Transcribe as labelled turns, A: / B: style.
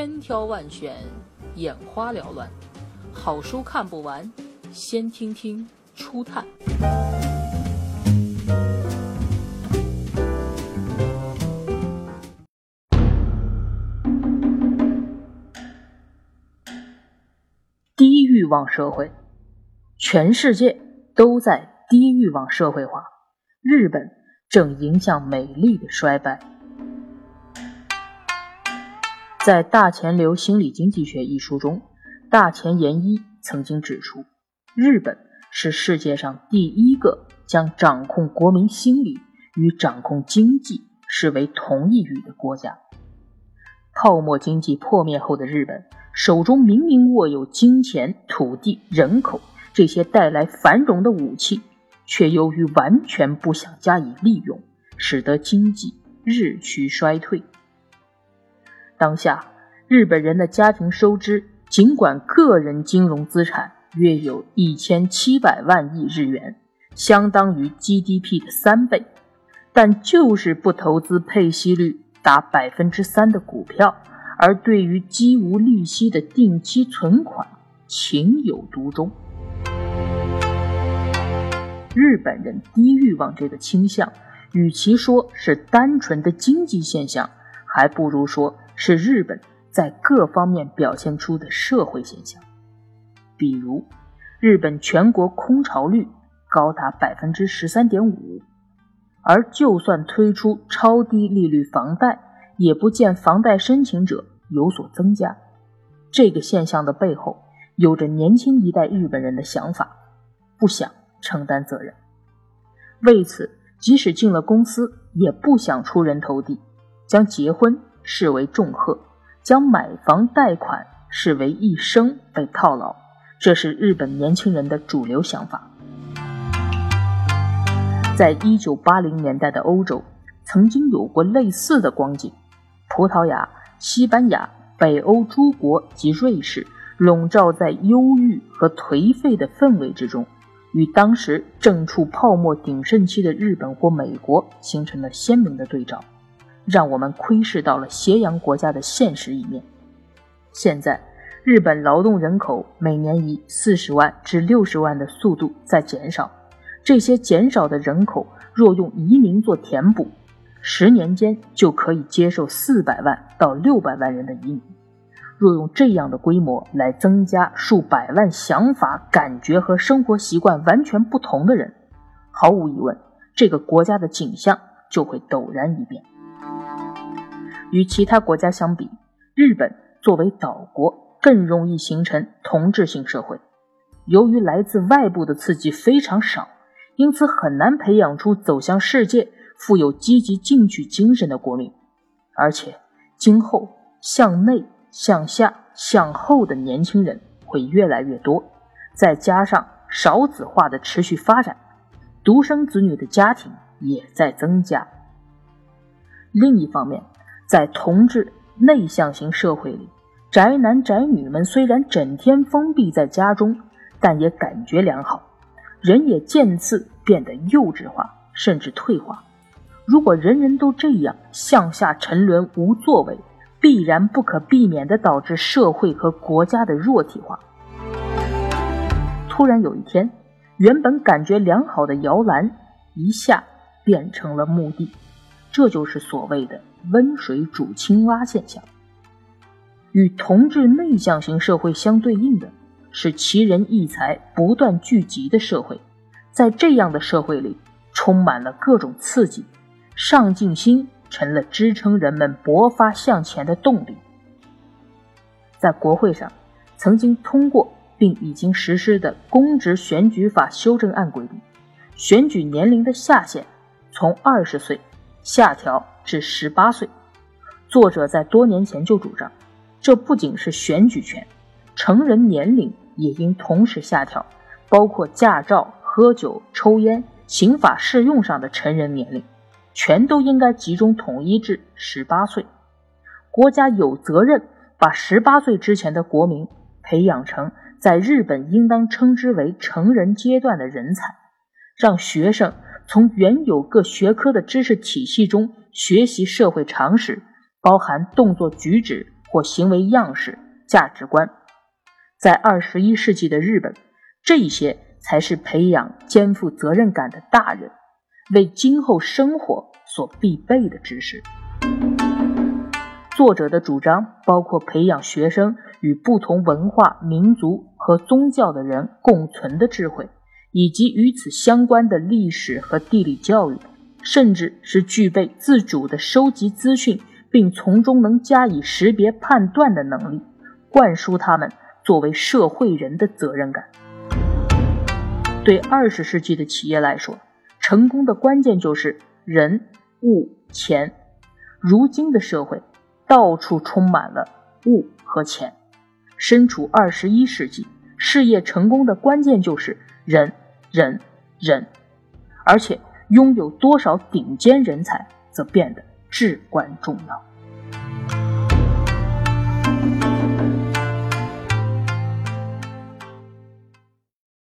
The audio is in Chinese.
A: 千挑万选，眼花缭乱，好书看不完，先听听初探。低欲望社会，全世界都在低欲望社会化，日本正迎向美丽的衰败。在《大前流心理经济学》一书中，大前研一曾经指出，日本是世界上第一个将掌控国民心理与掌控经济视为同一语的国家。泡沫经济破灭后的日本，手中明明握有金钱、土地、人口这些带来繁荣的武器，却由于完全不想加以利用，使得经济日趋衰退。当下，日本人的家庭收支尽管个人金融资产约有一千七百万亿日元，相当于 GDP 的三倍，但就是不投资配息率达百分之三的股票，而对于基无利息的定期存款情有独钟。日本人低欲望这个倾向，与其说是单纯的经济现象，还不如说。是日本在各方面表现出的社会现象，比如，日本全国空巢率高达百分之十三点五，而就算推出超低利率房贷，也不见房贷申请者有所增加。这个现象的背后，有着年轻一代日本人的想法，不想承担责任，为此，即使进了公司，也不想出人头地，将结婚。视为重荷，将买房贷款视为一生被套牢，这是日本年轻人的主流想法。在一九八零年代的欧洲，曾经有过类似的光景。葡萄牙、西班牙、北欧诸国及瑞士，笼罩在忧郁和颓废的氛围之中，与当时正处泡沫鼎盛期的日本或美国形成了鲜明的对照。让我们窥视到了斜阳国家的现实一面。现在，日本劳动人口每年以四十万至六十万的速度在减少。这些减少的人口若用移民做填补，十年间就可以接受四百万到六百万人的移民。若用这样的规模来增加数百万想法、感觉和生活习惯完全不同的人，毫无疑问，这个国家的景象就会陡然一变。与其他国家相比，日本作为岛国更容易形成同质性社会。由于来自外部的刺激非常少，因此很难培养出走向世界、富有积极进取精神的国民。而且，今后向内、向下、向后的年轻人会越来越多，再加上少子化的持续发展，独生子女的家庭也在增加。另一方面，在同质内向型社会里，宅男宅女们虽然整天封闭在家中，但也感觉良好，人也渐次变得幼稚化，甚至退化。如果人人都这样向下沉沦无作为，必然不可避免地导致社会和国家的弱体化。突然有一天，原本感觉良好的摇篮一下变成了墓地。这就是所谓的“温水煮青蛙”现象。与同质内向型社会相对应的是奇人异才不断聚集的社会。在这样的社会里，充满了各种刺激，上进心成了支撑人们勃发向前的动力。在国会上，曾经通过并已经实施的公职选举法修正案规定，选举年龄的下限从二十岁。下调至十八岁。作者在多年前就主张，这不仅是选举权，成人年龄也应同时下调，包括驾照、喝酒、抽烟、刑法适用上的成人年龄，全都应该集中统一至十八岁。国家有责任把十八岁之前的国民培养成在日本应当称之为成人阶段的人才，让学生。从原有各学科的知识体系中学习社会常识，包含动作举止、或行为样式、价值观。在二十一世纪的日本，这些才是培养肩负责任感的大人为今后生活所必备的知识。作者的主张包括培养学生与不同文化、民族和宗教的人共存的智慧，以及与此相关的历史和地理教育，甚至是具备自主的收集资讯，并从中能加以识别判断的能力，灌输他们作为社会人的责任感。对二十世纪的企业来说，成功的关键就是人、物、钱。如今的社会。到处充满了物和钱。身处二十一世纪，事业成功的关键就是人，人，人。而且，拥有多少顶尖人才则变得至关重要。